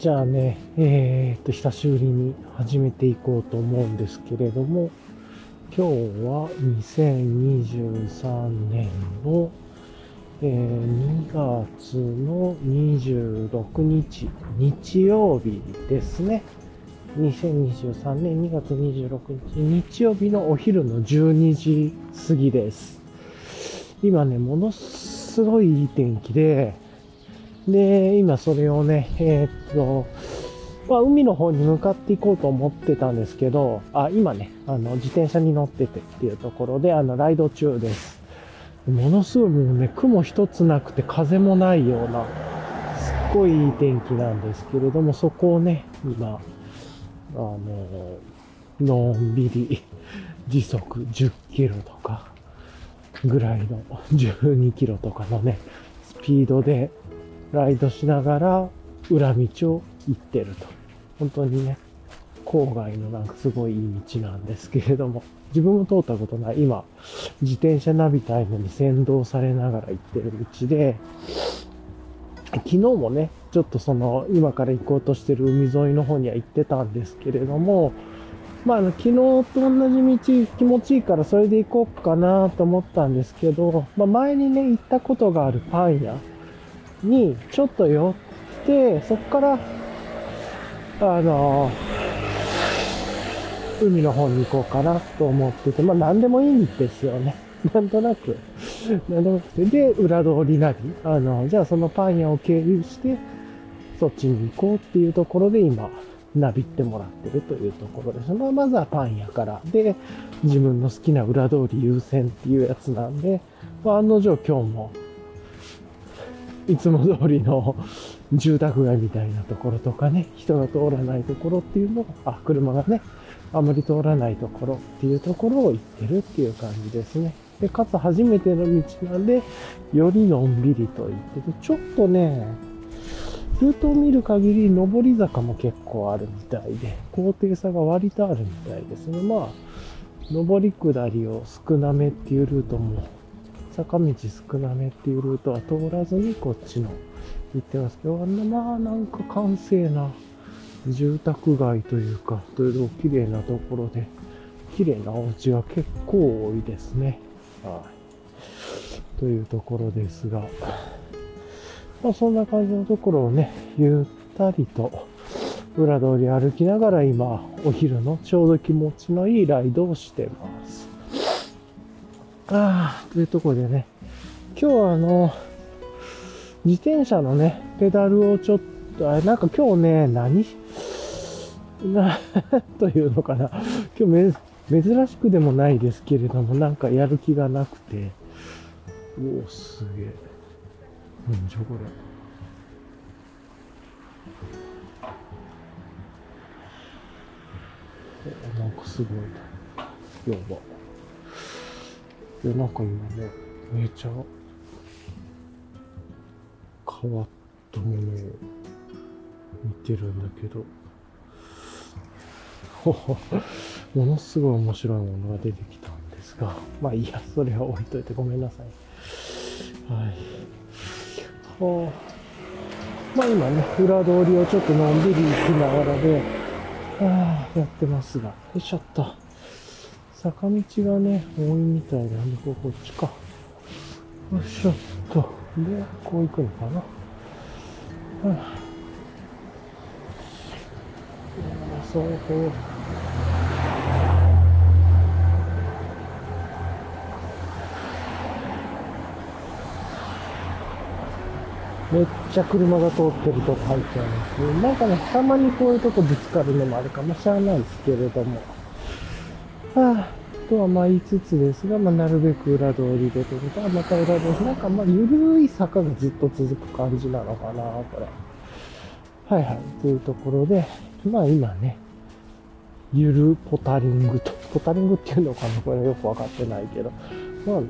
じゃあね、えー、っと、久しぶりに始めていこうと思うんですけれども、今日は2023年の、えー、2月の26日、日曜日ですね。2023年2月26日、日曜日のお昼の12時過ぎです。今ね、ものすごいいい天気で、で、今それをね、えーっと、まあ、海の方に向かっていこうと思ってたんですけど、あ、今ね、あの、自転車に乗っててっていうところで、あの、ライド中です。ものすごいもうね、雲一つなくて風もないような、すっごいいい天気なんですけれども、そこをね、今、あの、のんびり時速10キロとかぐらいの12キロとかのね、スピードでライドしながら裏道を行ってると。本当にね、郊外のなんかすごいいい道なんですけれども、自分も通ったことない、今、自転車ナビタイムに先導されながら行ってる道で、昨日もね、ちょっとその、今から行こうとしてる海沿いの方には行ってたんですけれども、まあ、の、昨日と同じ道気持ちいいからそれで行こうかなと思ったんですけど、まあ、前にね、行ったことがあるパン屋にちょっと寄って、そこから、あの、海の方に行こうかなと思ってて、まあ何でもいいんですよね。なんとなく。なんとなく。で、裏通りなり、あの、じゃあそのパン屋を経由して、そっちに行こうっていうところで今、なびってもらってるというところです。まあ、まずはパン屋から。で、自分の好きな裏通り優先っていうやつなんで、まあ、案の定今日も、いつも通りの住宅街みたいなところとかね、人が通らないところっていうのを、あ、車がね、あまり通らないところっていうところを行ってるっていう感じですね。で、かつ初めての道なんで、よりのんびりと行ってて、ちょっとね、ルートを見る限り、上り坂も結構あるみたいで、高低差が割とあるみたいですね。まあ、上り下りを少なめっていうルートも、坂道少なめっていうルートは通らずにこっちの行ってますけど、まあなんか閑静な住宅街というか、という綺麗なところで、綺麗なお家が結構多いですね。はい。というところですが、まあそんな感じのところをね、ゆったりと裏通り歩きながら今、お昼のちょうど気持ちのいいライドをしてます。ああ、というところでね、今日はあの、自転車のね、ペダルをちょっと、あれなんか今日ね、何？な、というのかな。今日め、珍しくでもないですけれども、なんかやる気がなくて。おお、すげえ。なんじゃこれ。えなんかすごい。やば。いや、なんか今ね、めちゃ変わったものを見てるんだけど、ものすごい面白いものが出てきたんですが、まあいいや、それは置いといてごめんなさい。はい。はあ、まあ今ね、裏通りをちょっとのんびり行きながらで、はあ、やってますが、よいしょっと。坂道がね、多いみたいなんで、ここっちか。よいしょっと。で、こう行くのかな。はあ、そう、こう。めっちゃ車が通ってると書いてあるんですけど、なんかね、たまにこういうとこぶつかるのもあるかもしれないですけれども。はあ、とはまあ言いつつですが、まあなるべく裏通りでということは、また裏通り、なんかまあゆるい坂がずっと続く感じなのかな、これ。はいはい、というところで、まあ今ね、ゆるポタリングと、ポタリングっていうのかな、これよくわかってないけど、まあ、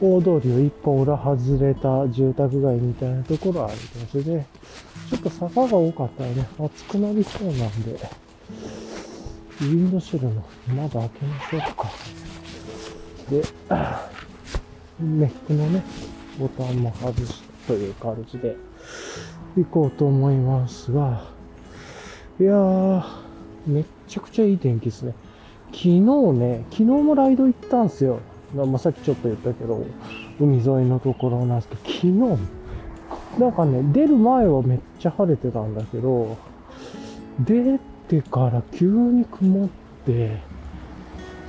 大通りを一本裏外れた住宅街みたいなところはある場所で、ちょっと坂が多かったらね、暑くなりそうなんで、ウィンドシェルの窓開けましょうか。で、ネックのね、ボタンも外すという感じで、行こうと思いますが、いやー、めっちゃくちゃいい天気ですね。昨日ね、昨日もライド行ったんですよ。まあ、さっきちょっと言ったけど、海沿いのところなんですけど、昨日、なんかね、出る前はめっちゃ晴れてたんだけど、出てから急に曇って、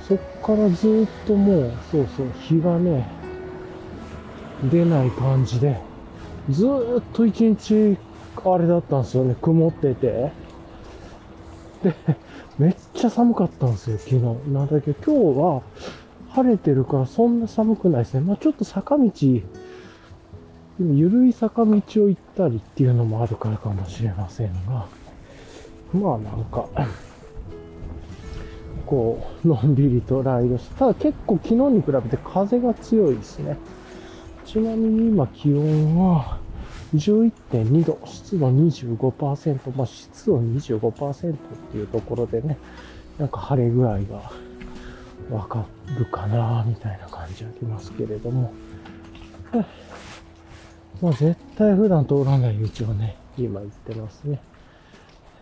そっからずっともう、そうそう、日がね、出ない感じで、ずっと一日、あれだったんですよね、曇ってて。で、めっちゃ寒かったんですよ、昨日。なんだけど、今日は晴れてるからそんな寒くないですね。まあちょっと坂道、緩い坂道を行ったりっていうのもあるからかもしれませんが、まあなんか、こう、のんびりとライドして、ただ結構昨日に比べて風が強いですね。ちなみに今気温は11.2度、湿度25%、まあ湿度25%っていうところでね、なんか晴れ具合がわかるかな、みたいな感じありますけれども。まあ絶対普段通らない道をね、今行ってますね。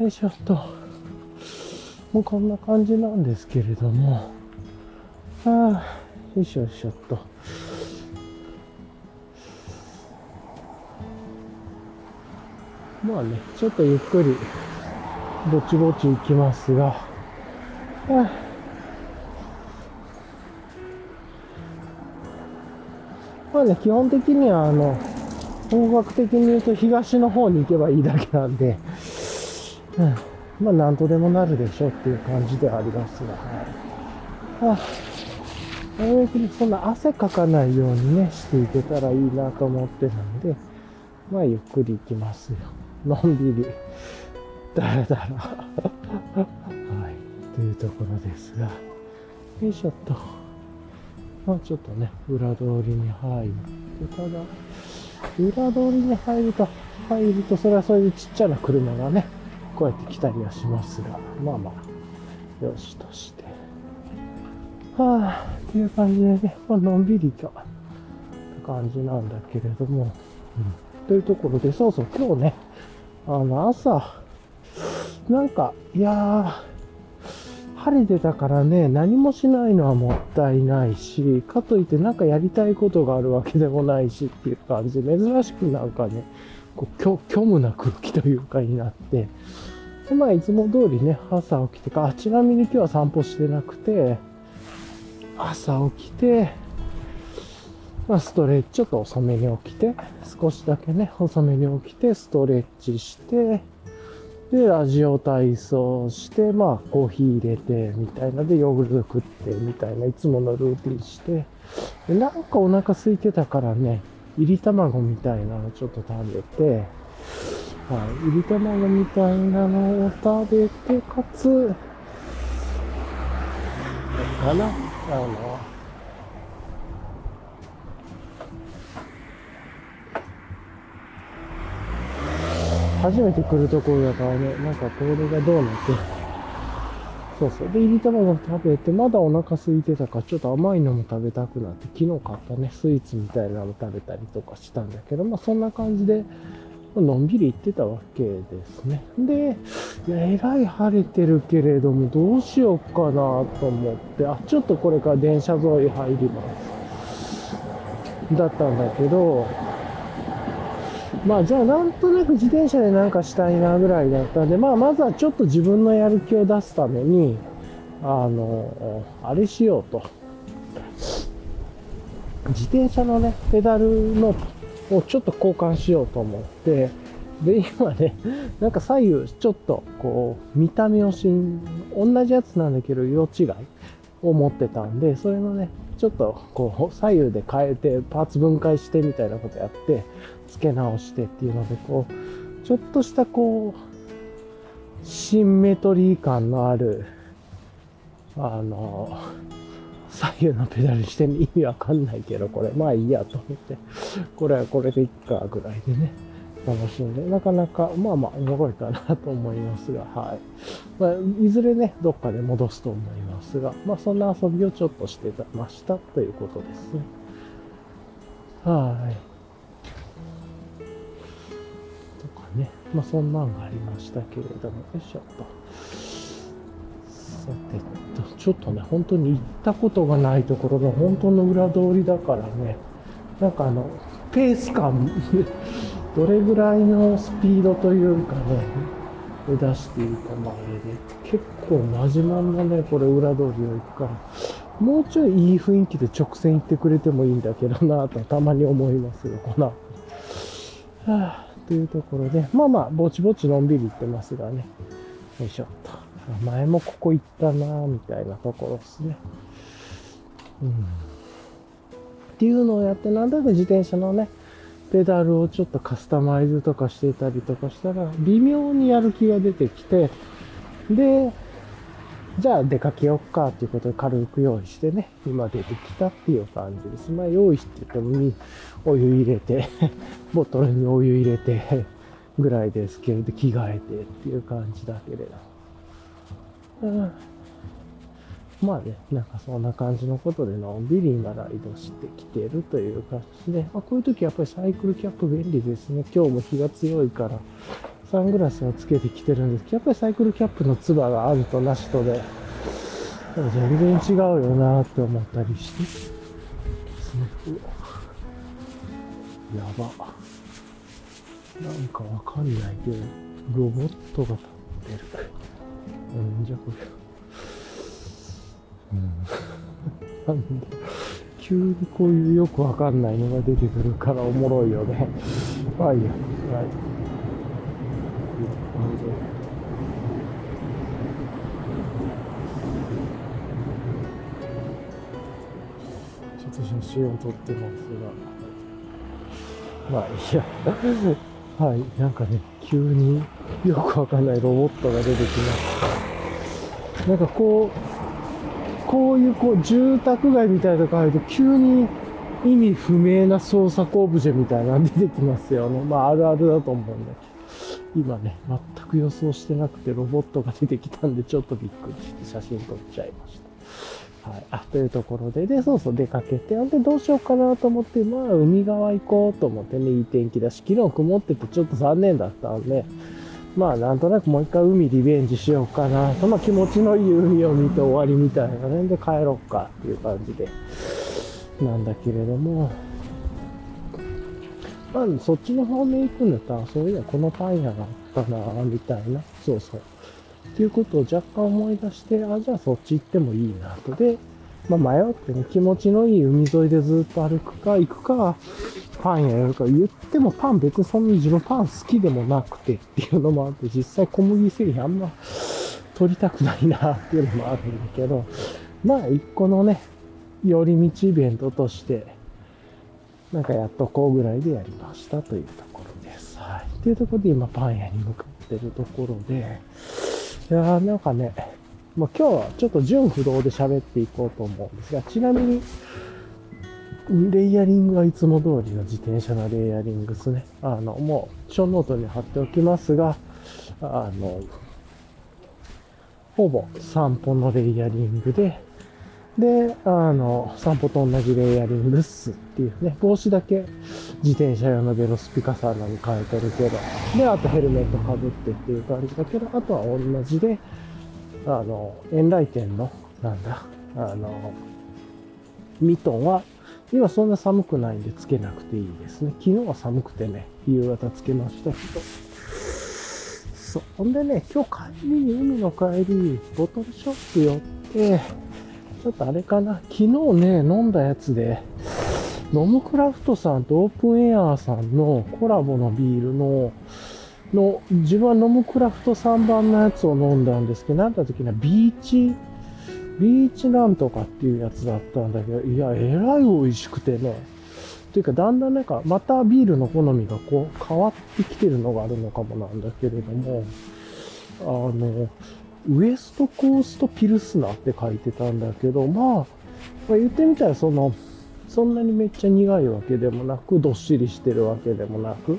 よいしょっと。もうこんな感じなんですけれども。ああ、よいしょよいしょっと。まあね、ちょっとゆっくり、ぼちぼち行きますが、あまあね、基本的には、あの、方角的に言うと東の方に行けばいいだけなんで、うん、まあなんとでもなるでしょっていう感じではありますが、はい。あなるべくそんな汗かかないようにね、していけたらいいなと思ってるんで、まあゆっくり行きますよ。のんびり、だらだらはい、というところですが、よいしょっと。まあちょっとね、裏通りに入って、ただ、裏通りに入ると、入ると、それはそういうちっちゃな車がね、こうやって来たりはしますが、まあまあ、よしとして。はあ、っていう感じでね、まあのんびりと、って感じなんだけれども、うん、というところで、そうそう、今日ね、あの、朝、なんか、いや、晴れてたからね、何もしないのはもったいないし、かといってなんかやりたいことがあるわけでもないしっていう感じで、珍しくなんかね、こう虚無な空気というかになって、でまあ、いつも通りね、朝起きてか、あ、ちなみに今日は散歩してなくて、朝起きて、まあ、ストレッチ、ちょっと遅めに起きて、少しだけね、遅めに起きて、ストレッチして、で、ラジオ体操して、まあ、コーヒー入れて、みたいな。で、ヨーグルト食って、みたいな、いつものルーティンして、で、なんかお腹空いてたからね、入り卵みたいなのちょっと食べて、はい、入り卵みたいなのを食べて、かつ、かなあの、初めて来るところだからね、なんかこれがどうなって、そうそう。で、入り卵食べて、まだお腹空いてたから、ちょっと甘いのも食べたくなって、昨日買ったね、スイーツみたいなの食べたりとかしたんだけど、まあそんな感じで、のんびり行ってたわけですね。で、えらい晴れてるけれども、どうしようかなと思って、あ、ちょっとこれから電車沿い入ります。だったんだけど、まあじゃあなんとなく自転車でなんかしたいなぐらいだったんで、まあまずはちょっと自分のやる気を出すために、あの、あれしようと。自転車のね、ペダルのをちょっと交換しようと思って、で、今ね、なんか左右ちょっとこう、見た目をしん、同じやつなんだけど色違いを持ってたんで、それのね、ちょっとこう、左右で変えて、パーツ分解してみたいなことやって、付け直してっていうので、こう、ちょっとしたこう、シンメトリー感のある、あの、左右のペダルして意味わかんないけど、これ、まあいいやと思って、これはこれでいっかぐらいでね、楽しんで、なかなか、まあまあ、おもろいかなと思いますが、はい。まあ、いずれね、どっかで戻すと思いますが、まあ、そんな遊びをちょっとしてましたということですね。はい。とかねまあそんなんがありましたけれども、よいしょっと。さてと、ちょっとね、本当に行ったことがないところの本当の裏通りだからね、なんかあの、ペース感、どれぐらいのスピードというかね、出していいか前で、結構マジマンなね、これ裏通りを行くから、もうちょいいい雰囲気で直線行ってくれてもいいんだけどなとたまに思いますよ、この。はあ、というところで、まあまあ、ぼちぼちのんびり行ってますがね。よいしょっと。前もここ行ったなみたいなところですね。うん。っていうのをやって、なんだか自転車のね、ペダルをちょっとカスタマイズとかしてたりとかしたら、微妙にやる気が出てきて、で、じゃあ出かけよっかっていうことで軽く用意してね、今出てきたっていう感じです。まあ用意しててもお湯入れて、ボトルにお湯入れてぐらいですけれど、着替えてっていう感じだけれど。まあね、なんかそんな感じのことでのんびり今ライドしてきてるという感じで、まあ、こういう時やっぱりサイクルキャップ便利ですね。今日も日が強いから、サングラスをつけてきてるんですけど、やっぱりサイクルキャップのつばがあるとなしとで、全然違うよなって思ったりして。ですね。やば。なんかわかんないけど、ロボットが立ってる。うんじゃこれ。うん、なんだ急にこういうよくわかんないのが出てくるからおもろいよね。まあいいや。はい。ちょっと写真を撮ってますが。まあいいや。はい。なんかね、急によくわかんないロボットが出てきました。なんかこう、こういうこう住宅街みたいなとこ入ると急に意味不明な創作オブジェみたいなの出てきますよね。まああるあるだと思うんだけど。今ね、全く予想してなくてロボットが出てきたんでちょっとびっくりして写真撮っちゃいました。はい。あ、というところで、で、そうそう出かけて、んでどうしようかなと思って、まあ海側行こうと思ってね、いい天気だし、昨日曇っててちょっと残念だったんで、まあなんとなくもう一回海リベンジしようかな。その気持ちのいい海を見て終わりみたいなね。で帰ろうかっていう感じで。なんだけれども。まあそっちの方面行くんだったら、そういやこのパン屋があったなみたいな。そうそう。っていうことを若干思い出して、あ、じゃあそっち行ってもいいなと。で、まあ迷ってね、気持ちのいい海沿いでずっと歩くか、行くか、パン屋やるか言ってもパン別にそんな自分パン好きでもなくてっていうのもあって、実際小麦製品あんま取りたくないなっていうのもあるんだけど、まあ一個のね、寄り道イベントとして、なんかやっとこうぐらいでやりましたというところです。はい。っていうところで今パン屋に向かってるところで、いやーなんかね、まあ、今日はちょっと純不動で喋っていこうと思うんですが、ちなみに、レイヤリングはいつも通りの自転車のレイヤリングですね。あの、もう、ショーノートに貼っておきますが、あの、ほぼ散歩のレイヤリングで、で、あの、散歩と同じレイヤリングっすっていうね、帽子だけ自転車用のベロスピカサーナに変えてるけど、で、あとヘルメットかぶってっていう感じだけど、あとは同じで、あの、エンライテンの、なんだ、あの、ミトンは今そんな寒くないんでつけなくていいですね。昨日は寒くてね、夕方つけましたけど。そう。んでね、今日帰りに、海の帰り、ボトルショップ寄って、ちょっとあれかな、昨日ね、飲んだやつで、ノムクラフトさんとオープンエアーさんのコラボのビールの、の、自分はノムクラフト3番のやつを飲んだんですけど、なんだ時にはビーチビーチなんとかっていうやつだったんだけど、いや、えらい美味しくてね。というか、だんだんなんか、またビールの好みがこう、変わってきてるのがあるのかもなんだけれども、あの、ウエストコーストピルスナーって書いてたんだけど、まあ、まあ、言ってみたらその、そんなにめっちゃ苦いわけでもなく、どっしりしてるわけでもなく、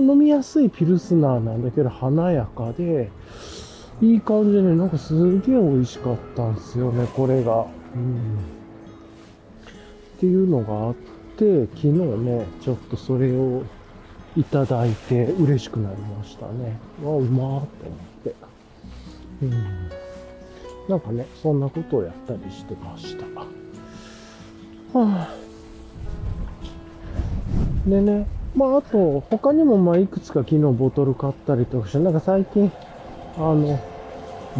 飲みやすいピルスナーなんだけど、華やかで、いい感じでね、なんかすげえ美味しかったんですよね、これが。うん。っていうのがあって、昨日ね、ちょっとそれをいただいて嬉しくなりましたね。わ、うまーって思って。うん。なんかね、そんなことをやったりしてました。はあ、でね、まあ、あと、他にもまあ、いくつか昨日ボトル買ったりとかして、なんか最近、あの、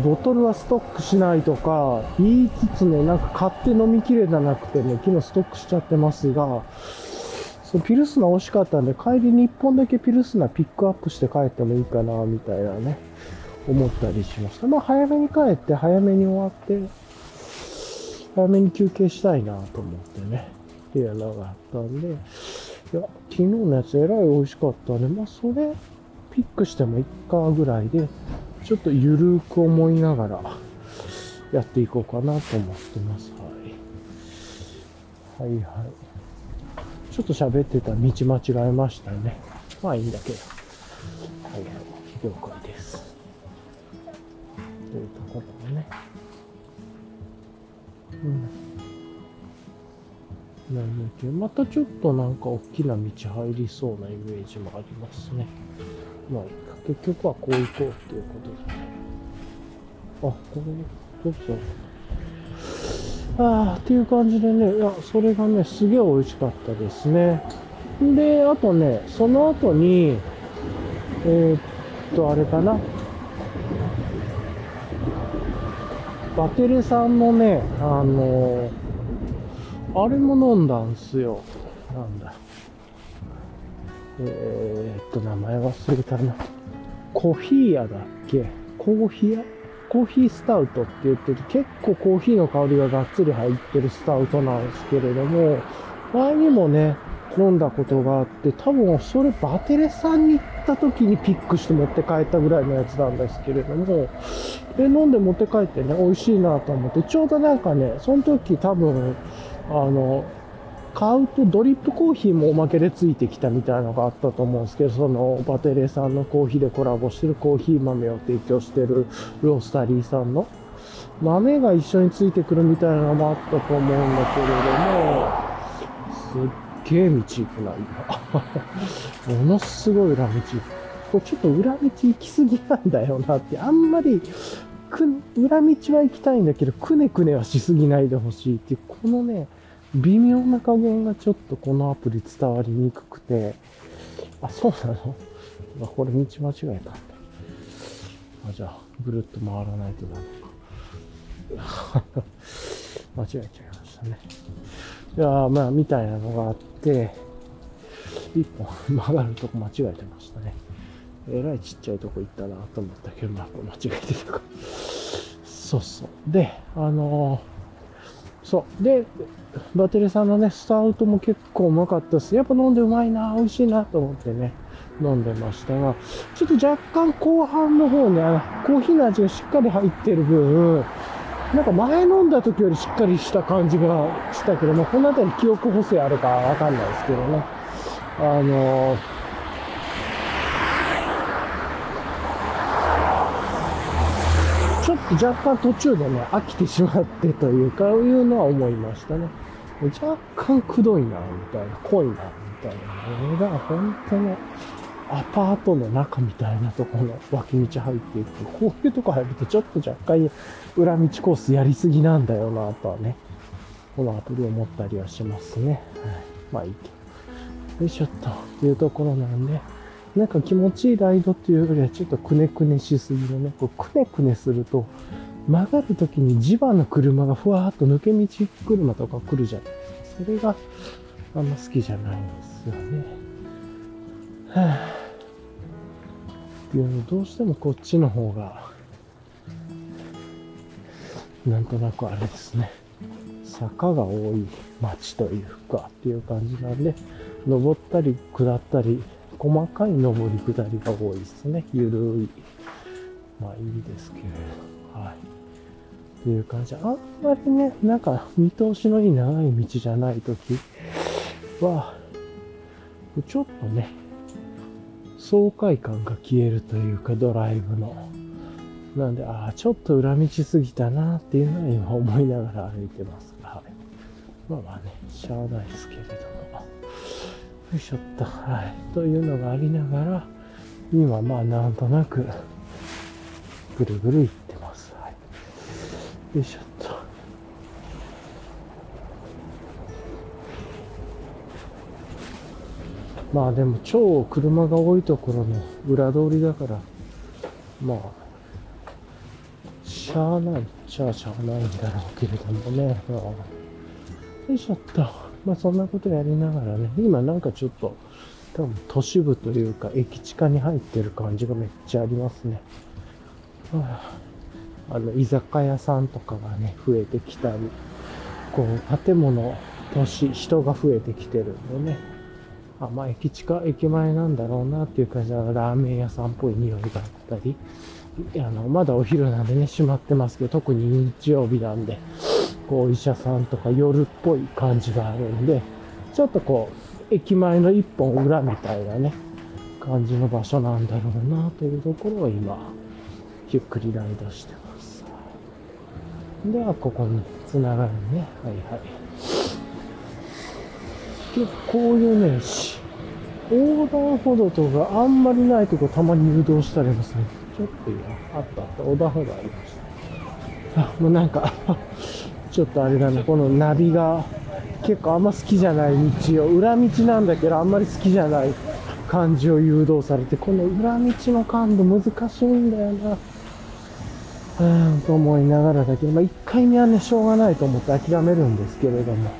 ボトルはストックしないとか言いつつね、なんか買って飲みきれなくてね、昨日ストックしちゃってますが、そう、ピルスナー惜しかったんで、帰りに1本だけピルスナピックアップして帰ってもいいかな、みたいなね、思ったりしました。まあ、早めに帰って、早めに終わって、早めに休憩したいなと思ってね、っていうのがあったんで、いや、昨日のやつえらい美味しかったんで、まあ、それ、ピックしてもいっかぐらいで、ちょっとゆるく思いながらやっていこうかなと思ってます。はい。はいはい。ちょっと喋ってた道間違えましたね。まあいいんだけど。はいはい。了解です。というところでね。うん。なんだけ、またちょっとなんか大きな道入りそうなイメージもありますね。まあ。結局はこう行こうっていうことで。あ、これ、どうぞ。ああ、っていう感じでね、いや、それがね、すげえ美味しかったですね。で、あとね、その後に、えー、っと、あれかな。バテレさんのね、あのー、あれも飲んだんすよ。なんだ。えー、っと、名前忘れたな。コーヒー屋だっけ？コーヒー屋？コーヒースタウトって言ってて、結構コーヒーの香りががっつり入ってるスタウトなんですけれども、前にもね、飲んだことがあって、多分それバテレさんに行った時にピックして持って帰ったぐらいのやつなんですけれども、で、飲んで持って帰ってね、美味しいなと思って、ちょうどなんかね、その時多分、あの、買うとドリップコーヒーもおまけでついてきたみたいなのがあったと思うんですけど、そのバテレさんのコーヒーでコラボしてるコーヒー豆を提供してるロースタリーさんの。豆が一緒についてくるみたいなのもあったと思うんだけれども、すっげえ道行くな、今。ものすごい裏道。これちょっと裏道行き過ぎなんだよなって、あんまり、裏道は行きたいんだけど、くねくねはしすぎないでほしいっていう、このね、微妙な加減がちょっとこのアプリ伝わりにくくて、あ、そうなの？あ、これ道間違えたんだ。あ、じゃあ、ぐるっと回らないとダメか。間違えちゃいましたね。いやまあ、みたいなのがあって、一本 曲がるとこ間違えてましたね。えらいちっちゃいとこ行ったなと思ったけど、まあ、間違えてたか。そうそう。で、あのーそう。で、バテレさんのね、スタウトも結構うまかったです。やっぱ飲んでうまいな、美味しいなと思ってね、飲んでましたが、ちょっと若干後半の方ね、あのコーヒーの味がしっかり入ってる分、なんか前飲んだ時よりしっかりした感じがしたけども、この辺り記憶補正あるかわかんないですけどね。あのーちょっと若干途中でね、飽きてしまってというか、いうのは思いましたね。若干くどいな、みたいな、濃いな、みたいな。これが本当のアパートの中みたいなところの脇道入っていくと。こういうとこ入るとちょっと若干裏道コースやりすぎなんだよな、とはね。このアプリ思ったりはしますね。はい。まあいいけど。よいしょっと。っていうところなんで。なんか気持ちいいライドっていうよりはちょっとくねくねしすぎるね。こうくねくねすると曲がるときに地場の車がふわーっと抜け道車とか来るじゃないですか。それがあんま好きじゃないんですよね。はぁ、っていうのどうしてもこっちの方がなんとなくあれですね。坂が多い街というかっていう感じなんで、登ったり下ったり細かい上り下りが多いですね。ゆるい。まあいいですけれど。はい。ていう感じ。あんまりね、なんか見通しのいい長い道じゃないときは、ちょっとね、爽快感が消えるというか、ドライブの。なんで、ああ、ちょっと裏道すぎたなっていうのは今思いながら歩いてますが、はい。まあまあね、しゃあないですけれども。よいしょっと。はい。というのがありながら、今まあなんとなく、ぐるぐる行って。よいしょっと。まあでも超車が多いところの裏通りだから、まあ、しゃあないっちゃしゃあないんだろうけれどもね。よいしょっと。まあそんなことやりながらね、今なんかちょっと多分都市部というか駅地下に入ってる感じがめっちゃありますね。はあ、あの、居酒屋さんとかがね、増えてきたり、こう、建物、都市、人が増えてきてるんでね。あ、まあ駅地下、駅前なんだろうなっていう感じで、ラーメン屋さんっぽい匂いがあったり、あの、まだお昼なんでね、閉まってますけど、特に日曜日なんで、こう、医者さんとか夜っぽい感じがあるんで、ちょっとこう、駅前の一本裏みたいなね、感じの場所なんだろうなというところを今、ゆっくりライドしてます。では、ここに繋がるね。はいはい。で、こういうね、横断歩道とかあんまりないとこたまに誘導したりますね。ちょっと今、あったあった、横断歩道ありました。あ、もうなんか ちょっとあれだね、このナビが結構あんま好きじゃない道を、裏道なんだけどあんまり好きじゃない感じを誘導されて、この裏道の感度難しいんだよな。うーん、と思いながらだけど、まあ、1回目はね、しょうがないと思って諦めるんですけれども。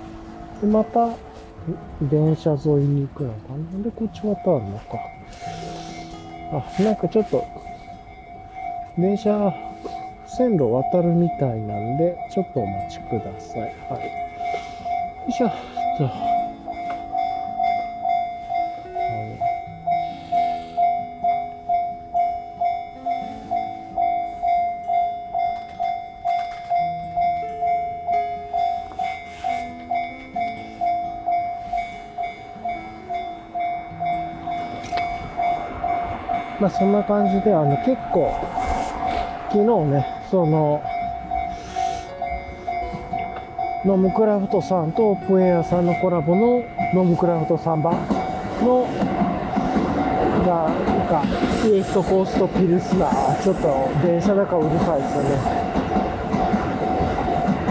で、また、電車沿いに行くのかななん。で、こっち渡るのか。あ、なんかちょっと、電車線路渡るみたいなんで、ちょっとお待ちください。はい。よいしょ。と。まあそんな感じで、あの結構、昨日ね、その、ノムクラフトさんとオープンエアさんのコラボのノムクラフト3番の、がなんか、ウエストコーストピルスナー、ちょっと電車だからうるさいですよね。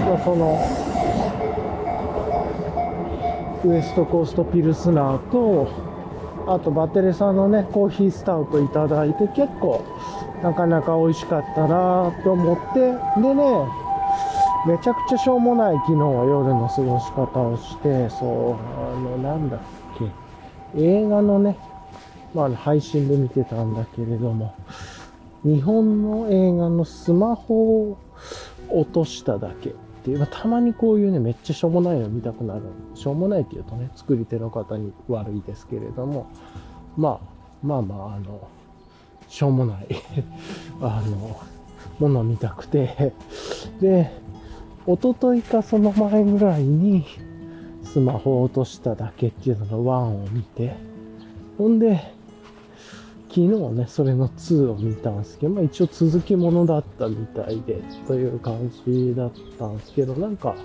まあ、その、ウエストコーストピルスナーと、あとバテレさんのね、コーヒースタウトいただいて結構、なかなか美味しかったなと思って、でね、めちゃくちゃしょうもない昨日は夜の過ごし方をして、そう、あの、なんだっけ、映画のね、まあ、配信で見てたんだけれども、日本の映画のスマホを落としただけ。っていう、まあ、たまにこういうね、めっちゃしょうもないの見たくなる。しょうもないっていうとね、作り手の方に悪いですけれども、まあ、まあまあ、あの、しょうもない。あの、ものを見たくて、で、一昨日かその前ぐらいに、スマホを落としただけっていうのの1を見て、ほんで、昨日ね、それの2を見たんですけど、まあ一応続きものだったみたいで、という感じだったんですけど、なんか、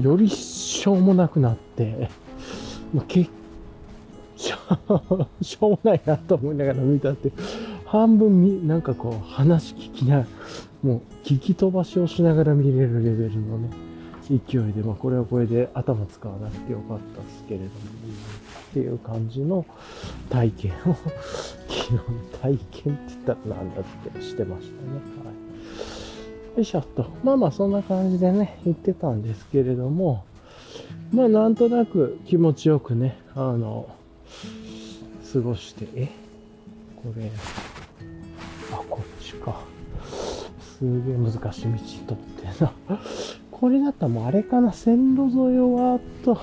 よりしょうもなくなって、まあ、結しょ しょうもないなと思いながら見たって、半分み、なんかこう、話聞きな、もう聞き飛ばしをしながら見れるレベルのね、勢いで、まあこれはこれで頭使わなくてよかったですけれども、っていう感じの体験を、昨日の体験って言ったらなんだってしてましたね。はい。よいしょっと。まあまあそんな感じでね、言ってたんですけれども、まあなんとなく気持ちよくね、あの、過ごして、え？これ、あ、こっちか。すげえ難しい道とってな。これだったらもうあれかな、線路沿いをわーっと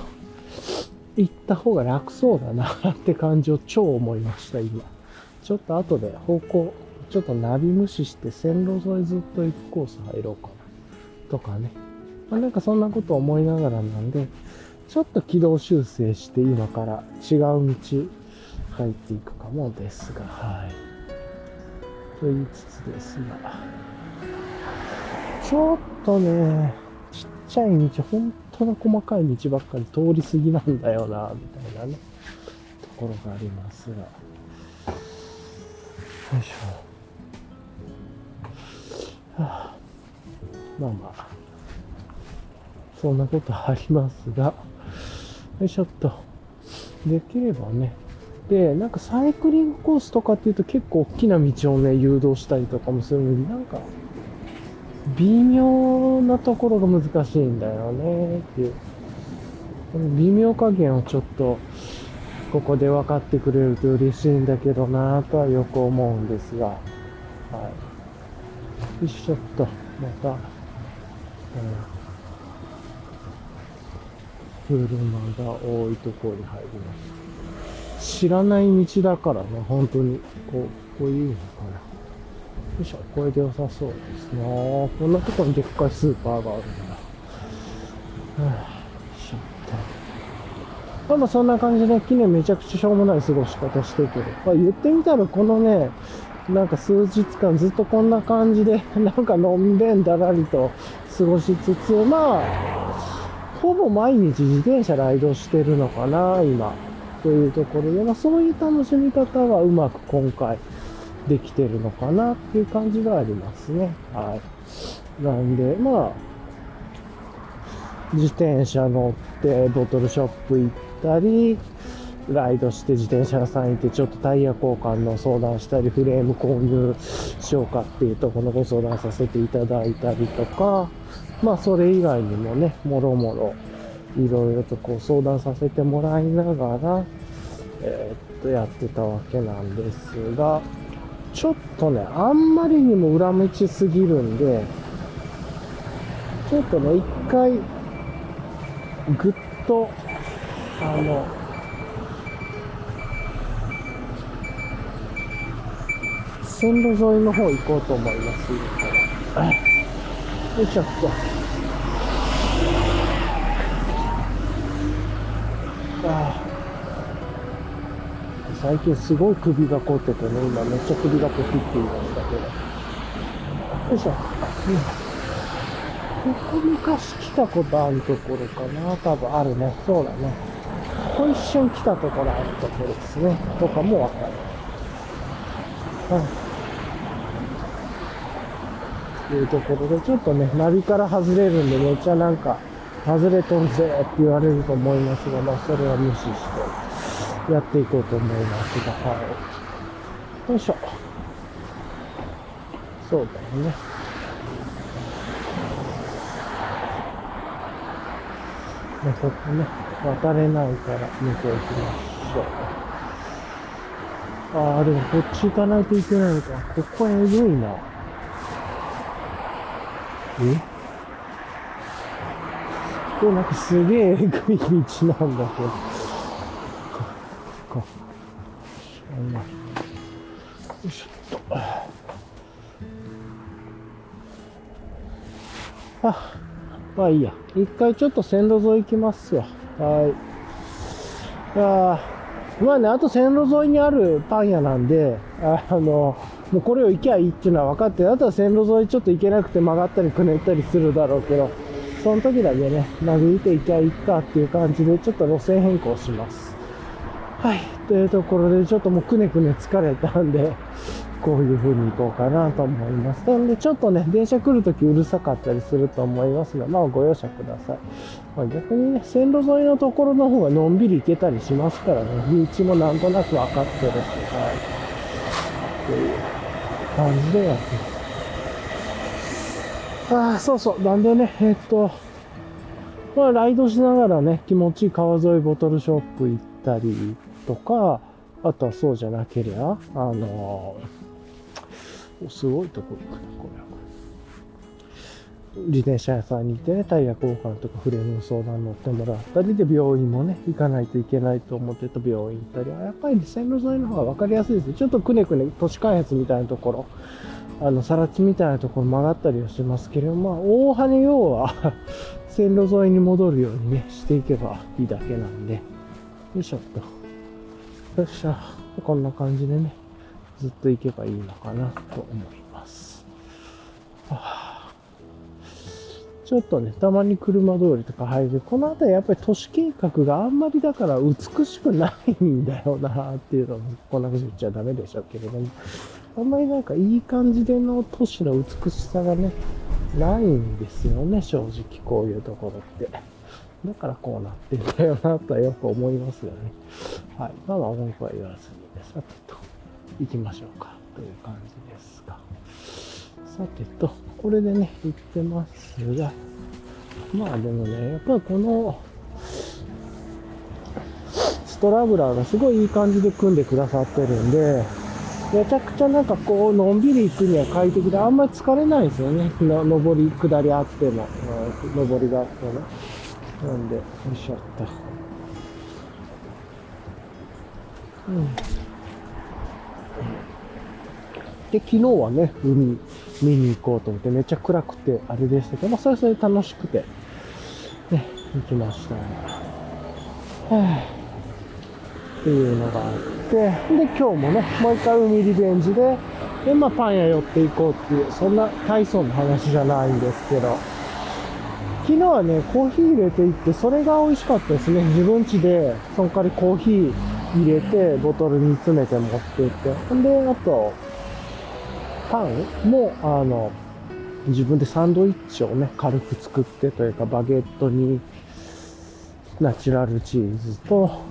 行った方が楽そうだなって感じを超思いました、今。ちょっと後で方向、ちょっとナビ無視して線路沿いずっと行くコース入ろうかな。とかね。まあ、なんかそんなこと思いながらなんで、ちょっと軌道修正して今から違う道入っていくかもですが、はい。と言いつつですが、ちょっとね、ちっちゃい道、本当の細かい道ばっかり通り過ぎなんだよな、みたいなね、ところがありますが。よいしょ。はあ、まあまあ、そんなことありますが、よいしょっと。できればね、で、なんかサイクリングコースとかっていうと結構大きな道をね、誘導したりとかもするのに、なんか、微妙なところが難しいんだよねっていう。この微妙加減をちょっと、ここで分かってくれると嬉しいんだけどなぁとはよく思うんですが、はい。よいしょっと、また、うん車が多いところに入りました。知らない道だからね、本当に、こう、こういうのかな。よいしょ、これで良さそうですなこんなとこにでっかいスーパーがあるんだ。は、いしょっ。まあそんな感じで、記念めちゃくちゃしょうもない過ごし方してるけど、まあ言ってみたらこのね、なんか数日間ずっとこんな感じで、なんかのんべんだらりと過ごしつつ、まあ、ほぼ毎日自転車ライドしてるのかな、今。というところで、まあ、そういう楽しみ方はうまく今回できてるのかなっていう感じがありますね。はい。なんで、まあ、自転車乗ってボトルショップ行ったり、ライドして自転車屋さん行ってちょっとタイヤ交換の相談したり、フレーム購入しようかっていうところのご相談させていただいたりとか、まあそれ以外にもね、もろもろいろいろとこう相談させてもらいながら、えー、っとやってたわけなんですが、ちょっとね、あんまりにも裏道すぎるんで、ちょっとね、一回、ぐっと、あの、線路沿いの方行こうと思います。よいしょっと。最近すごい首が凝っててね、今めっちゃ首がポキっていましたけど。よいしょ。うん、ここ昔来たことあるところかな多分あるね。そうだね。ここ一瞬来たところあるところですね。とかもわかる。うんいうところで、ちょっとね、ナビから外れるんで、めっちゃなんか、外れとんぜって言われると思いますが、まあ、それは無視してやっていこうと思いますが、はい。よいしょ。そうだよね。ね、ここね、渡れないから向こう行きましょう。ああ、でもこっち行かないといけないのか。ここはえぐいな。え？これなんかすげええぐい道なんだけど。まあいいや。一回ちょっと線路沿い行きますわ。はい。あまあね、あと線路沿いにあるパン屋なんで、あの、もうこれを行きゃいいっていうのは分かって。あとは線路沿いちょっと行けなくて曲がったりくねったりするだろうけど、その時だけね、殴りて行きゃいいかっていう感じで、ちょっと路線変更します。はい。というところで、ちょっともうくねくね疲れたんで、こういう風に行こうかなと思います。なんで、ちょっとね、電車来るときうるさかったりすると思いますが、まあご容赦ください。まあ、逆にね、線路沿いのところの方がのんびり行けたりしますからね、道もなんとなく分かってるし、はい。という感じでやってます。ああ、そうそう。なんでね、えっと、まあ、ライドしながらね、気持ちいい川沿いボトルショップ行ったりとか、あとはそうじゃなけりゃ、あのー、すごいとこ行くな、これ。は。自転車屋さんに行ってね、タイヤ交換とかフレームの相談乗ってもらったりで、病院もね、行かないといけないと思ってた病院行ったり、やっぱり線路沿いの方が分かりやすいですちょっとくねくね、都市開発みたいなところ、あの、さら地みたいなところ曲がったりはしますけれども、まあ、大羽要は線路沿いに戻るようにね、していけばいいだけなんで、よいしょっと。よっしゃ。こんな感じでね、ずっと行けばいいのかなと思います。はあちょっとね、たまに車通りとか入る。この辺りやっぱり都市計画があんまりだから美しくないんだよなっていうのも、こんなこと言っちゃダメでしょうけれども。あんまりなんかいい感じでの都市の美しさがね、ないんですよね、正直こういうところって。だからこうなってんだよなとはよく思いますよね。はい。まあまあ文句は言わずにね、さてと、行きましょうか、という感じですが。さてと、これでね、行ってますが、まあでもね、やっぱりこの、ストラブラーがすごいいい感じで組んでくださってるんで、めちゃくちゃなんかこう、のんびり行くには快適で、あんまり疲れないですよね。の上り、下りあっても、上りがあっても。なんで、よいしょっと。うん。で、昨日はね、海見に行こうと思って、めっちゃ暗くて、あれでしたけど、まあ、それそれ楽しくて、ね、行きました。はぁっていうのがあって、で、今日もね、もう一回海リベンジで、で、まあ、パン屋寄っていこうっていう、そんな大層な話じゃないんですけど、昨日はね、コーヒー入れていって、それが美味しかったですね。自分家で、その代わりコーヒー入れて、ボトルに詰めて持っていって。んで、あと、パンも、あの、自分でサンドイッチをね、軽く作ってというか、バゲットに、ナチュラルチーズと、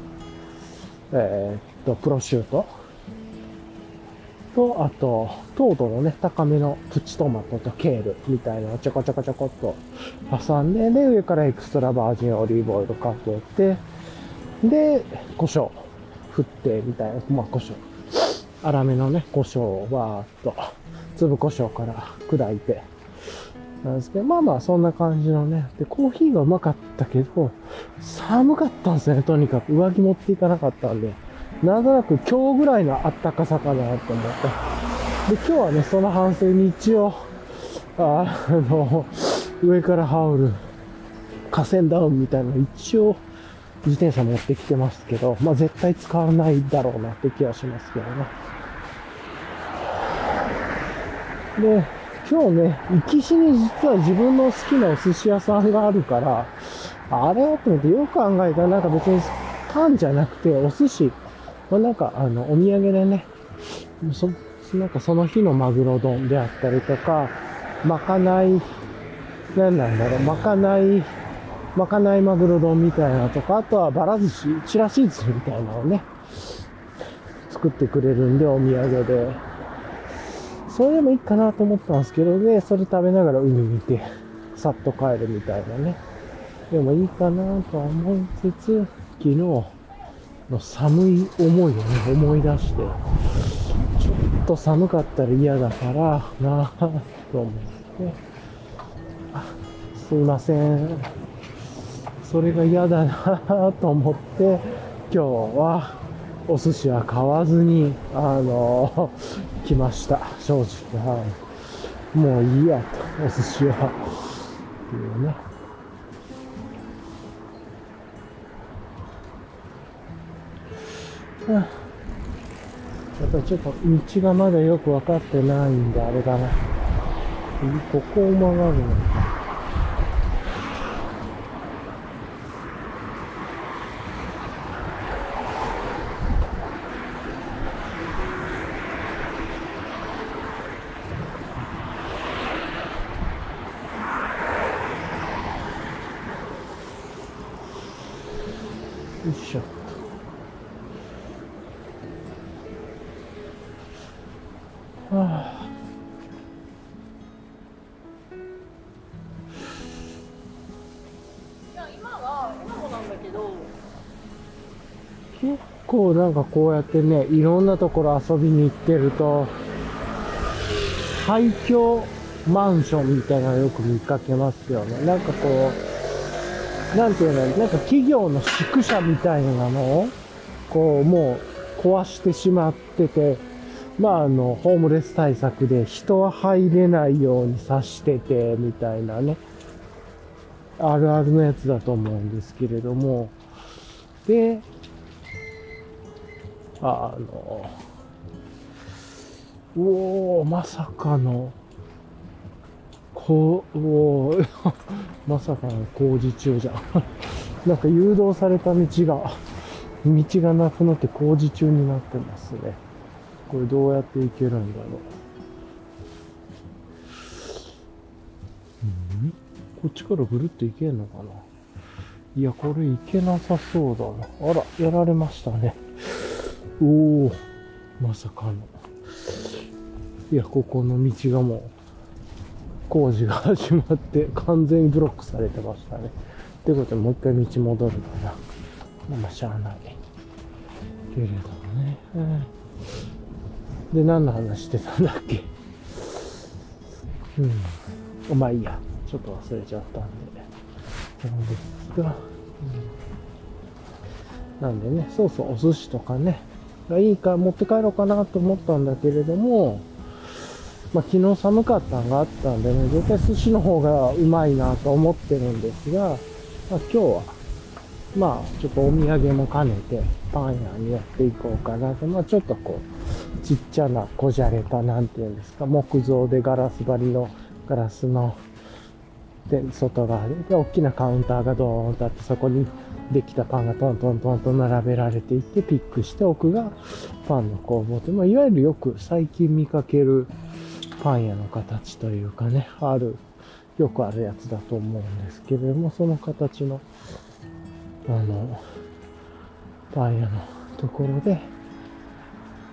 えー、っと、プロシュート。と、あと、糖度のね、高めのプチトマトとケールみたいなのをちょこちょこちょこっと挟んで、で、上からエクストラバージンオリーブオイルかけて、で、胡椒。振ってみたいな、まあ胡椒。粗めのね、胡椒をわーっと、粒胡椒から砕いて、なんですけど、まあまあそんな感じのね。で、コーヒーがうまかったけど、寒かったんですね、とにかく。上着持っていかなかったんで。なんとなく今日ぐらいのあったかさかなと思って。で、今日はね、その反省に一応、あ の、上から羽織る河川ダウンみたいなの一応自転車持ってきてますけど、まあ絶対使わないだろうなって気はしますけどね。で、今日ね、行きしに実は自分の好きなお寿司屋さんがあるから、あれと思ってよく考えたらなんか別にパンじゃなくてお寿司、まあ、なんかあのお土産でね、そ、なんかその日のマグロ丼であったりとか、まかない、何なんだろう、まかない、まかないマグロ丼みたいなとか、あとはばら寿司、ちらし寿司みたいなのをね、作ってくれるんで、お土産で。それでもいいかなと思ったんですけどね、それ食べながら海見て、さっと帰るみたいなね。でもいいかなとは思いつつ、昨日の寒い思いをね、思い出して、ちょっと寒かったら嫌だからなぁと思って、すいません。それが嫌だなぁと思って、今日はお寿司は買わずに、あの来ました。正直。はい。もういいやと、お寿司は。っていうね。やっぱりちょっと道がまだよく分かってないんで、あれだな。ここを曲がるのか。構なんかこうやってね、いろんなところ遊びに行ってると、廃墟マンションみたいなのよく見かけますよね。なんかこう、なんていうの、なんか企業の宿舎みたいなのを、こう、もう壊してしまってて、まああの、ホームレス対策で人は入れないようにさしてて、みたいなね。あるあるのやつだと思うんですけれども。で、あの、おおまさかの、こう、おー まさかの工事中じゃん。なんか誘導された道が、道がなくなって工事中になってますね。これどうやって行けるんだろう。こっちからぐるっと行けんのかな？いや、これ行けなさそうだな。あら、やられましたね。おお、まさかの。いや、ここの道がもう、工事が始まって 完全にブロックされてましたね。ということで、もう一回道戻るかな。まあ、まあ、しゃあない。けれどもね。うんで、何の話してたんだっけ？うん。まあいいや。ちょっと忘れちゃったんで。なんですが、うん、なんでね、そうそう、お寿司とかね、がいいか持って帰ろうかなと思ったんだけれども、まあ、昨日寒かったのがあったんでね、絶対寿司の方がうまいなと思ってるんですが、まあ、今日は、まあ、ちょっとお土産も兼ねて、パン屋にやっていこうかなと、まあ、ちょっとこう、ちっちゃなこじゃれた、なんていうんですか、木造でガラス張りの、ガラスの、で、外側で、大きなカウンターがドーンとあって、そこにできたパンがトントントンと並べられていって、ピックして奥がパンの工房と、まあ、いわゆるよく最近見かけるパン屋の形というかね、ある、よくあるやつだと思うんですけれども、その形の、あの、パン屋のところで、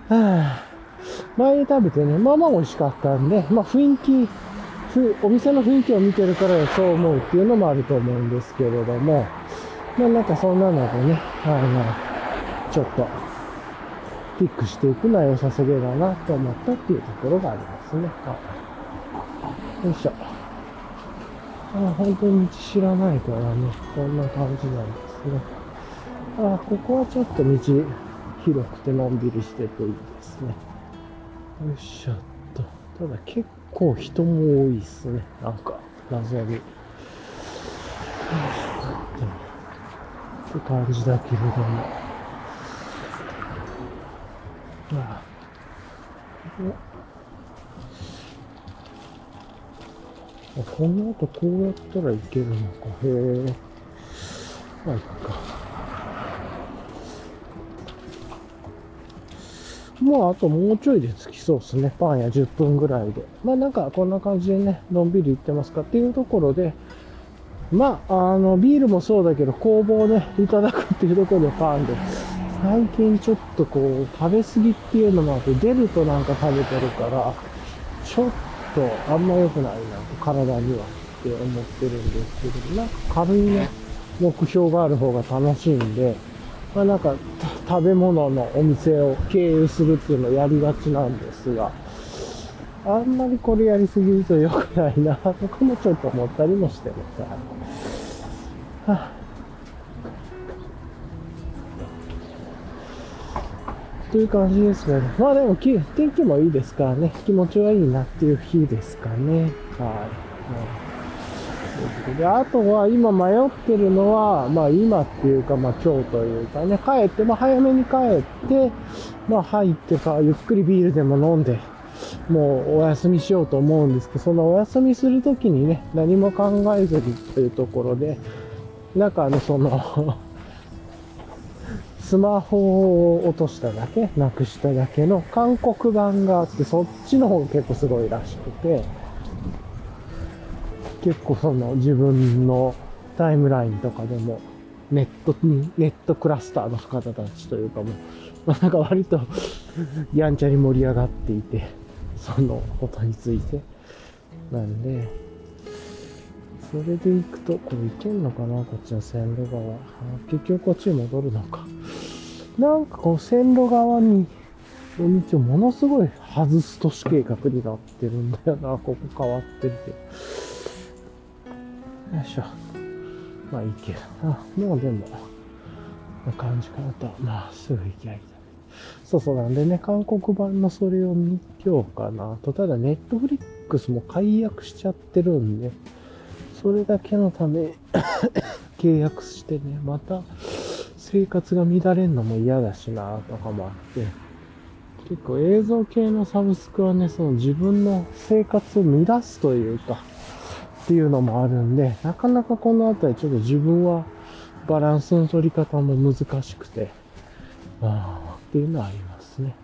はぁ、前に食べてね、まあまあ美味しかったんで、まあ雰囲気、ふお店の雰囲気を見てるからそう思うっていうのもあると思うんですけれども、まあなんかそんなのでね、あの、ちょっと、ピックしていくのは良さすぎだなと思ったっていうところがありますね。よいしょ。あ本当に道知らないからね、こんな感じなんですね。あここはちょっと道広くてのんびりしてていいですね。よいしょっと。ただ結構人も多いですね。なんか、謎に。よいしょっと。って感じだけれども。ああこの後こうやったらいけるのか。へえ。まあ、いっか。もうあともうちょいで着きそうですね。パン屋10分ぐらいで。まあなんかこんな感じでね、のんびり行ってますかっていうところで、まあ、あの、ビールもそうだけど、工房ね、いただくっていうところでパンで、最近ちょっとこう、食べ過ぎっていうのもあって、出るとなんか食べてるから、ちょっとあんま良くないな、体にはって思ってるんですけど、なんか軽いね、目標がある方が楽しいんで、まあなんか、食べ物のお店を経営するっていうのをやりがちなんですが、あんまりこれやりすぎると良くないな、とかもちょっと思ったりもしてます。はあという感じですね。まあでも天気もいいですからね、気持ちはいいなっていう日ですかね。はい。で、あとは今迷ってるのは、まあ今っていうか、まあ今日というかね、帰って、まあ早めに帰って、まあ入ってか、ゆっくりビールでも飲んで、もうお休みしようと思うんですけど、そのお休みするときにね、何も考えずにというところで、なんかあの、そ のスマホを落としただけ、なくしただけの韓国版があって、そっちの方が結構すごいらしくて、結構その自分のタイムラインとかでも、ネットに、ネットクラスターの方たちというかもう、まあ、なんか割と やんちゃに盛り上がっていて、そのことについて。なんで、それで行くと、これ行けんのかなこっちの線路側。結局こっちに戻るのか。なんかこう線路側に、の道をものすごい外す都市計画になってるんだよな。ここ変わってるけど。よいしょ。まあいいけどな。もうでも、な感じかなと。まあすぐ行きゃいい。そうそうなんでね、韓国版のそれを見ようかなと。ただ、ネットフリックスも解約しちゃってるんで、それだけのため 契約してね、また生活が乱れるのも嫌だしなとかもあって、結構映像系のサブスクはね、その自分の生活を乱すというか、っていうのもあるんで、なかなかこのあたりちょっと自分はバランスの取り方も難しくて、あ、っていうのはありますね。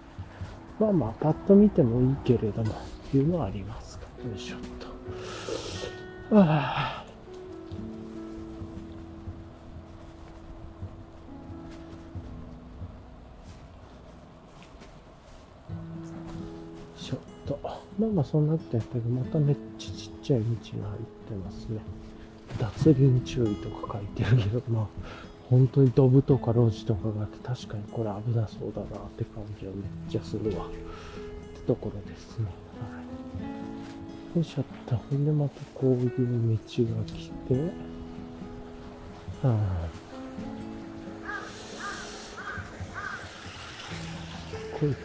まあまあ、パッと見てもいいけれども、っていうのはありますか。よいしょっと。ああ。ちょっと。まあまあそんなことやったけど、まためっちゃちゃい道が入ってますね。脱輪注意とか書いてるけど、まあ、本当にドブとか路地とかがあって、確かにこれ危なそうだなって感じはめっちゃするわ。ってところですね。はい。よいしょっと。ほんでまたこういう道が来て、はあ、こういう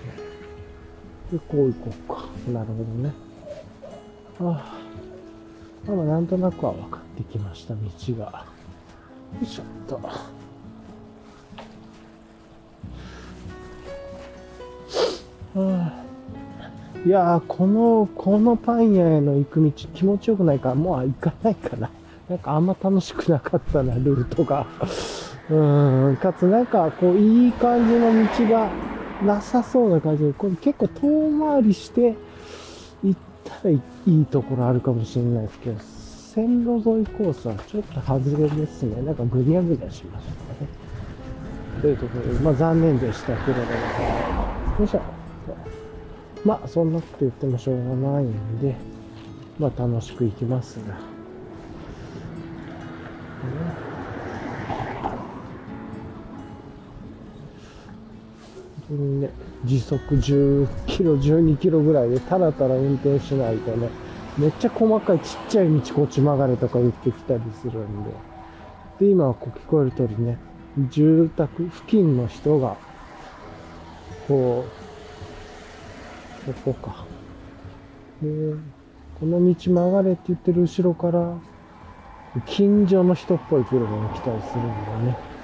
で、こう行こうか。なるほどね。ああ。まあ、なんとなくは分かってきました、道が。よいしょっと。いやー、この、このパン屋への行く道気持ちよくないから、もう行かないかな。なんかあんま楽しくなかったな、ルートが。うん、かつなんか、こう、いい感じの道がなさそうな感じで、これ結構遠回りしてったらいいところあるかもしれないですけど、線路沿いコースはちょっと外れですね。なんかぐにゃぐにゃしましたね。というところ？で、まあ残念でしたけれども。よいしょ。まあそんなこと言ってもしょうがないんで、まあ楽しく行きますが。本当にね、時速10キロ、12キロぐらいでタラタラ運転しないとね、めっちゃ細かいちっちゃい道こっち曲がれとか言ってきたりするんで。で、今はこう聞こえる通りね、住宅付近の人が、こう、ここか。で、この道曲がれって言ってる後ろから、近所の人っぽい車が来たりするんでね。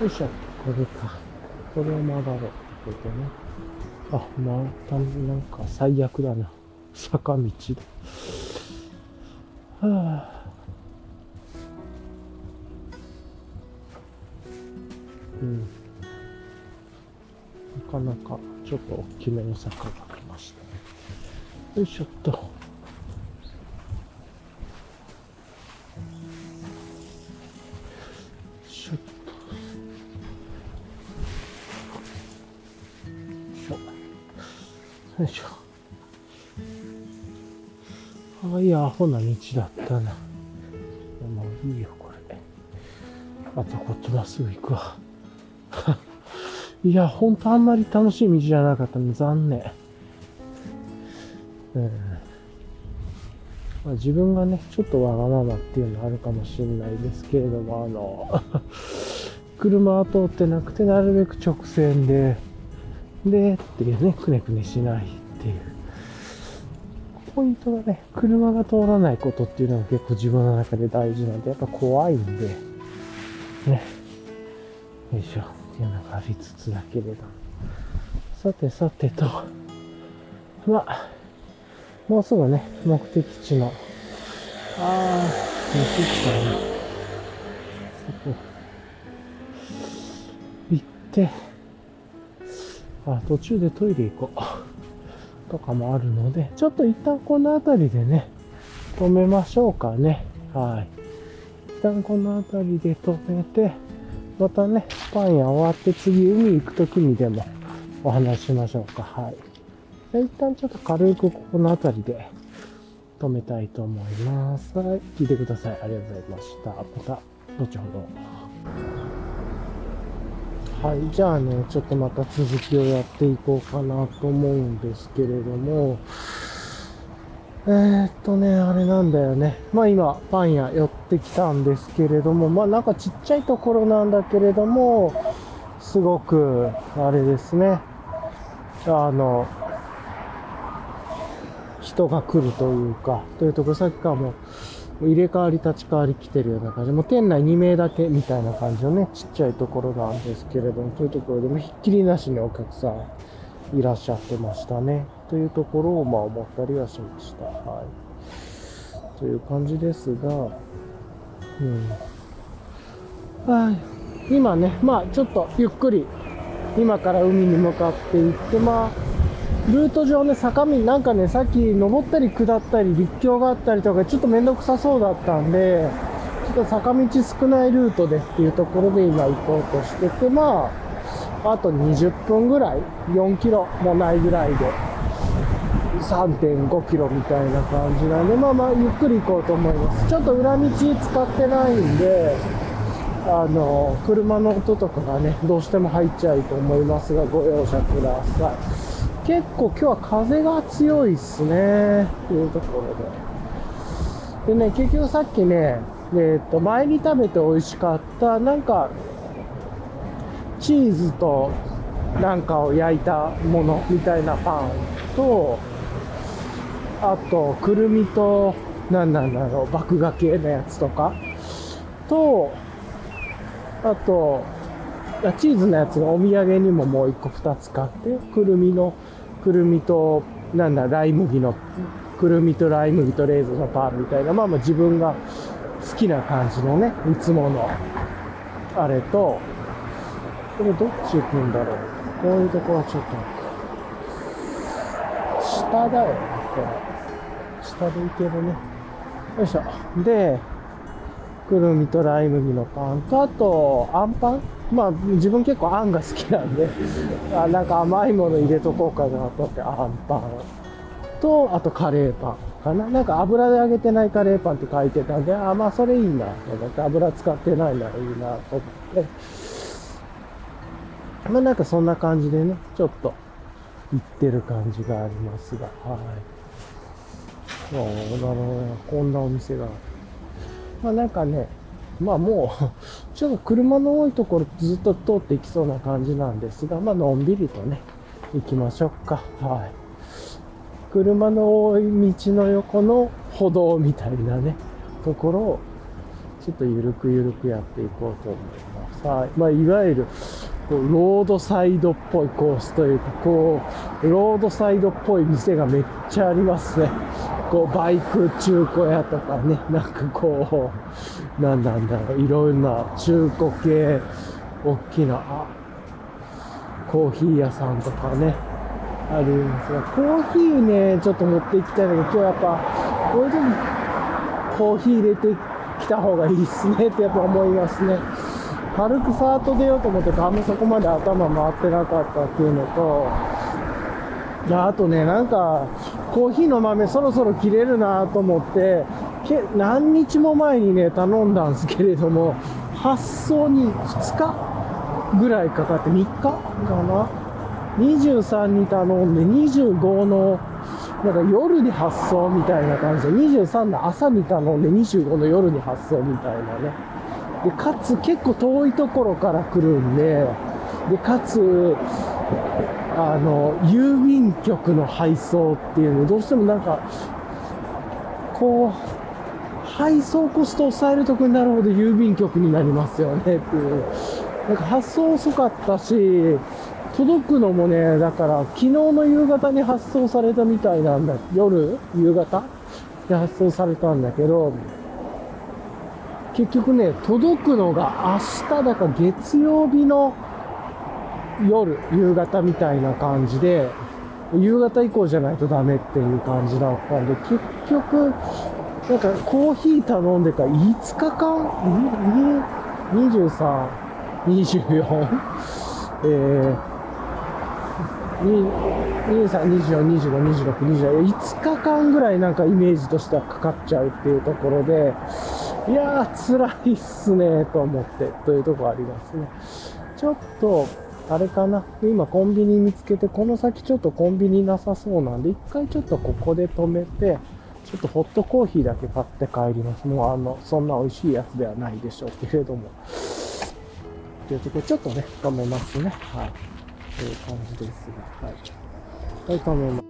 よいしょ。これか。これを曲がろうってことね。あ、またなんか最悪だな。坂道だ。はあ。うん。なかなかちょっと大きめの坂が来ましたね。よいしょっと。よいしょ。ああ、いや、アホな道だったな。まあいいよ、これ。あとこっちまっすぐ行くわ。いや、ほんとあんまり楽しい道じゃなかったね。残念。うん。まあ、自分がね、ちょっとわがままっていうのあるかもしれないですけれども、あの、車は通ってなくて、なるべく直線で、で、っていうね、くねくねしないっていう。ポイントがね、車が通らないことっていうのが結構自分の中で大事なんで、やっぱ怖いんで、ね。よいしょ。っていうのがありつつだけれど。さてさてと、まあ、もうすぐね、目的地の、ああ、目的地だね。そこ、行って、あ、途中でトイレ行こう。とかもあるので、ちょっと一旦この辺りでね、止めましょうかね。はい。一旦この辺りで止めて、またね、パン屋終わって次海行くときにでもお話ししましょうか。はい。じゃ一旦ちょっと軽くここの辺りで止めたいと思います。はい。聞いてください。ありがとうございました。また、後ほど。はい。じゃあね、ちょっとまた続きをやっていこうかなと思うんですけれども、えー、っとね、あれなんだよね。まあ今、パン屋寄ってきたんですけれども、まあなんかちっちゃいところなんだけれども、すごく、あれですね。あの、人が来るというか、というところ、さっきからも入れ替わり立ち替わり来てるような感じ。もう店内2名だけみたいな感じのね、ちっちゃいところなんですけれども、というところでもひっきりなしにお客さんいらっしゃってましたね。というところをまあ思ったりはしました。はい。という感じですが、うん。はい。今ね、まあちょっとゆっくり今から海に向かっていって、まあルート上ね、坂道、なんかね、さっき登ったり下ったり、陸橋があったりとか、ちょっとめんどくさそうだったんで、ちょっと坂道少ないルートでっていうところで今行こうとしてて、まあ、あと20分ぐらい、4キロもないぐらいで、3.5キロみたいな感じなんで、まあまあ、ゆっくり行こうと思います。ちょっと裏道使ってないんで、あの、車の音とかがね、どうしても入っちゃうと思いますが、ご容赦ください。結構今日は風が強いっすね。というところで。でね、結局さっきね、えっ、ー、と、前に食べて美味しかった、なんか、チーズとなんかを焼いたものみたいなパンと、あと、くるみと、なんなんだろう、麦芽系のやつとか、と、あと、チーズのやつのお土産にももう1個2つ買って、くるみのくるみと、なんだ、ライ麦の、くるみとライ麦とレーズンのパンみたいな、まあまあ自分が好きな感じのね、いつもの、あれと、これどっち行くんだろう。こういうところはちょっと、下だよね、これ。下で行けるね。よいしょ。で、くるみとライ麦のパンと、あと、あんパンまあ、自分結構あんが好きなんで、あなんか甘いもの入れとこうかなと思って、あんパンと、あとカレーパンかな。なんか油で揚げてないカレーパンって書いてたんで、あ、まあそれいいなと思って、油使ってないならいいなと思って、まあなんかそんな感じでね、ちょっと行ってる感じがありますが、はい。そう、なるほど、こんなお店が。まあなんかね、まあもう ちょっと車の多いところずっと通っていきそうな感じなんですが、まあのんびりとね、行きましょうか。はい。車の多い道の横の歩道みたいなね、ところを、ちょっとゆるくゆるくやっていこうと思います。はい。まあいわゆる、こうロードサイドっぽいコースというか、こう、ロードサイドっぽい店がめっちゃありますね。こう、バイク中古屋とかね、なんかこう、なんなんだろう、いろんな中古系、大きな、コーヒー屋さんとかね、ありますが、コーヒーね、ちょっと持って行きたいんだけど、今日やっぱ、こういう時コーヒー入れてきた方がいいっすねってやっぱ思いますね。軽くさーっと出ようと思ってあんまそこまで頭回ってなかったっていうのと、あとね、なんか、コーヒーの豆そろそろ切れるなと思って、け何日も前にね、頼んだんですけれども、発送に2日ぐらいかかって、3日かな ?23 に頼んで、25の、なんか夜に発送みたいな感じで、23の朝に頼んで、25の夜に発送みたいなね。で、かつ結構遠いところから来るんで、で、かつ、あの、郵便局の配送っていうの、どうしてもなんか、こう、配送コストを抑えるとこになるほど郵便局になりますよねっていう。なんか発送遅かったし、届くのもね、だから昨日の夕方に発送されたみたいなんだ。夜夕方で発送されたんだけど、結局ね、届くのが明日だか月曜日の夜、夕方みたいな感じで、夕方以降じゃないとダメっていう感じだったんで、結局、なんかコーヒー頼んでから5日間、23、24、えー、23、24、25、26、27、5日間ぐらいなんかイメージとしてはかかっちゃうっていうところで、いやー、辛いっすね、と思って、というとこありますね。ちょっと、あれかな？今コンビニ見つけて、この先ちょっとコンビニなさそうなんで、一回ちょっとここで止めて、ちょっとホットコーヒーだけ買って帰ります。もうあの、そんな美味しいやつではないでしょうけれども。というとこちょっとね、止めますね。はい。という感じですが、はい。はい、止めます。